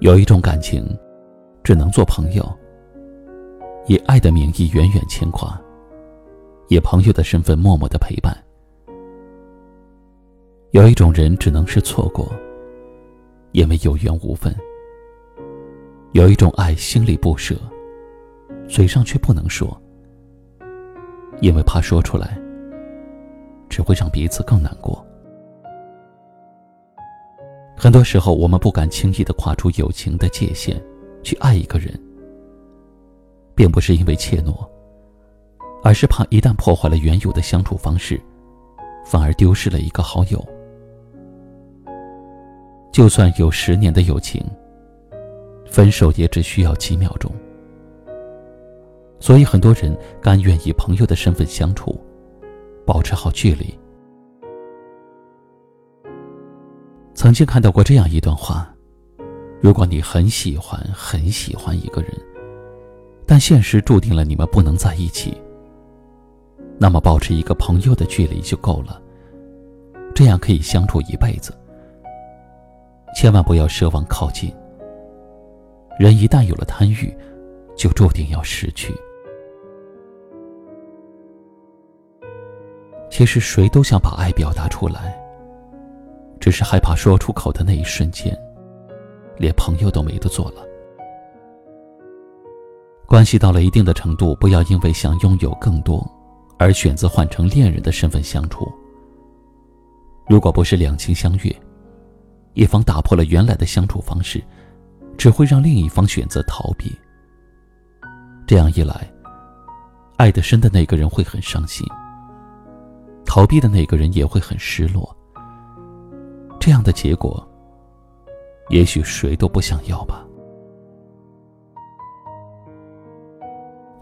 有一种感情，只能做朋友，以爱的名义远远牵挂，以朋友的身份默默的陪伴。有一种人只能是错过，因为有缘无分。有一种爱心里不舍，嘴上却不能说，因为怕说出来，只会让彼此更难过。很多时候，我们不敢轻易的跨出友情的界限，去爱一个人，并不是因为怯懦，而是怕一旦破坏了原有的相处方式，反而丢失了一个好友。就算有十年的友情，分手也只需要几秒钟。所以，很多人甘愿以朋友的身份相处，保持好距离。曾经看到过这样一段话：如果你很喜欢很喜欢一个人，但现实注定了你们不能在一起，那么保持一个朋友的距离就够了，这样可以相处一辈子。千万不要奢望靠近。人一旦有了贪欲，就注定要失去。其实谁都想把爱表达出来。只是害怕说出口的那一瞬间，连朋友都没得做了。关系到了一定的程度，不要因为想拥有更多，而选择换成恋人的身份相处。如果不是两情相悦，一方打破了原来的相处方式，只会让另一方选择逃避。这样一来，爱得深的那个人会很伤心，逃避的那个人也会很失落。这样的结果，也许谁都不想要吧。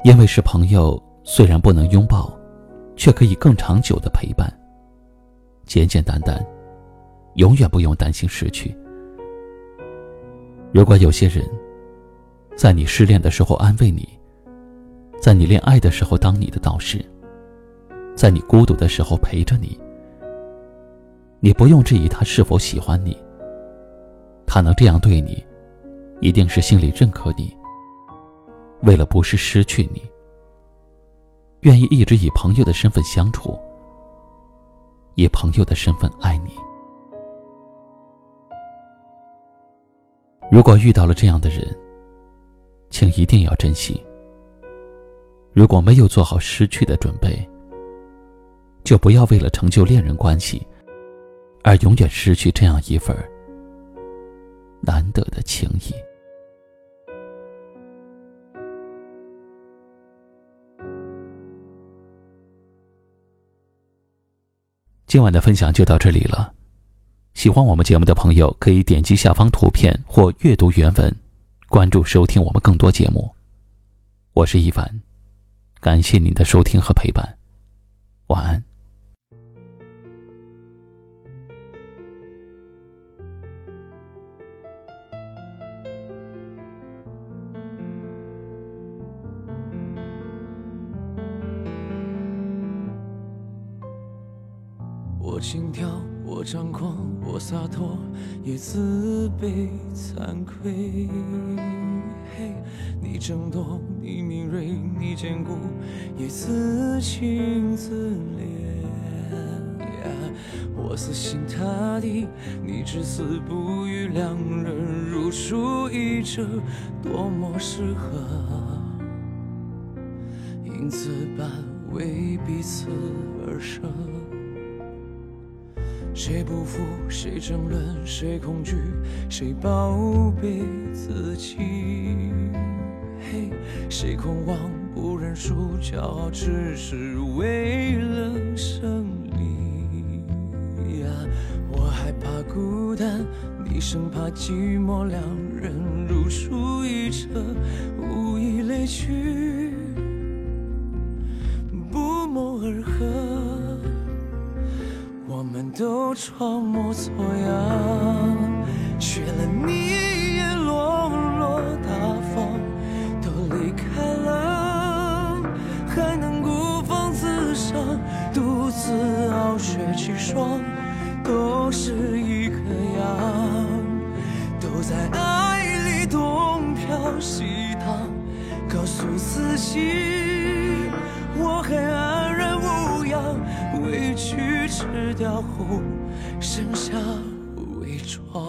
因为是朋友，虽然不能拥抱，却可以更长久的陪伴。简简单单，永远不用担心失去。如果有些人，在你失恋的时候安慰你，在你恋爱的时候当你的导师，在你孤独的时候陪着你。你不用质疑他是否喜欢你。他能这样对你，一定是心里认可你。为了不是失去你，愿意一直以朋友的身份相处，以朋友的身份爱你。如果遇到了这样的人，请一定要珍惜。如果没有做好失去的准备，就不要为了成就恋人关系。而永远失去这样一份难得的情谊。今晚的分享就到这里了。喜欢我们节目的朋友，可以点击下方图片或阅读原文，关注收听我们更多节目。我是一凡，感谢您的收听和陪伴，晚安。我轻佻，我张狂，我洒脱，也自卑惭愧。嘿，你争夺，你敏锐，你坚固，也自轻自怜。我死心塌地，你至死不渝，两人如出一辙，多么适合。因此般为彼此而生。谁不服？谁争论？谁恐惧？谁包庇自己？嘿，谁狂妄不认输？骄傲只是为了胜利呀！我害怕孤单，你生怕寂寞，两人如出一辙，无以类聚，我们都装模作样，缺了你也落落大方，都离开了，还能孤芳自赏，独自傲雪气霜。都是一个样，都在爱里东飘西荡，告诉自己掉后剩下伪装。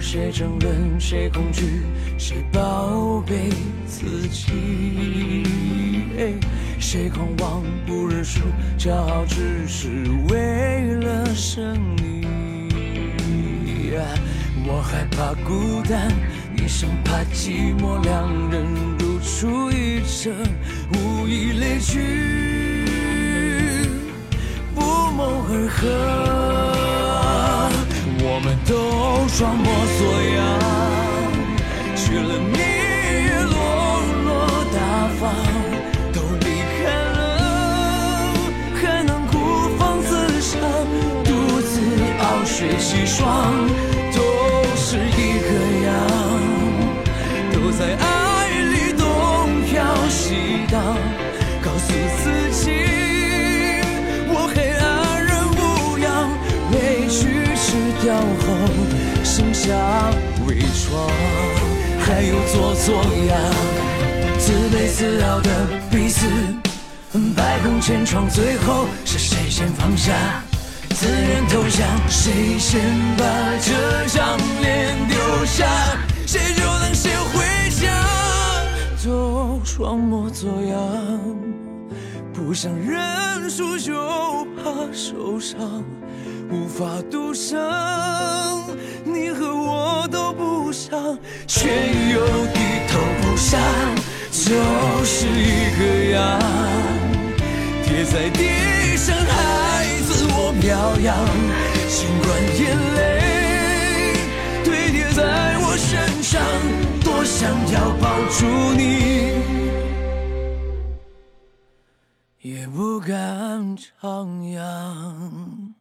谁争论？谁？恐惧？谁宝贝自己？谁狂妄不认输？骄傲只是为了胜利。我害怕孤单，你生怕寂寞，两人如出一辙，无意泪去，不谋而合。我们都装模作样，还有做作样，自卑自傲的彼此，百孔千疮，最后是谁先放下，自愿投降，谁先把这张脸丢下，谁就能先回家。都装模作样，不想认输就怕受伤。无法独生，你和我都不想，却又低头不下，就是一个样。跌在地上还自我表扬，尽管眼泪堆叠在我身上，多想要抱住你，也不敢张扬。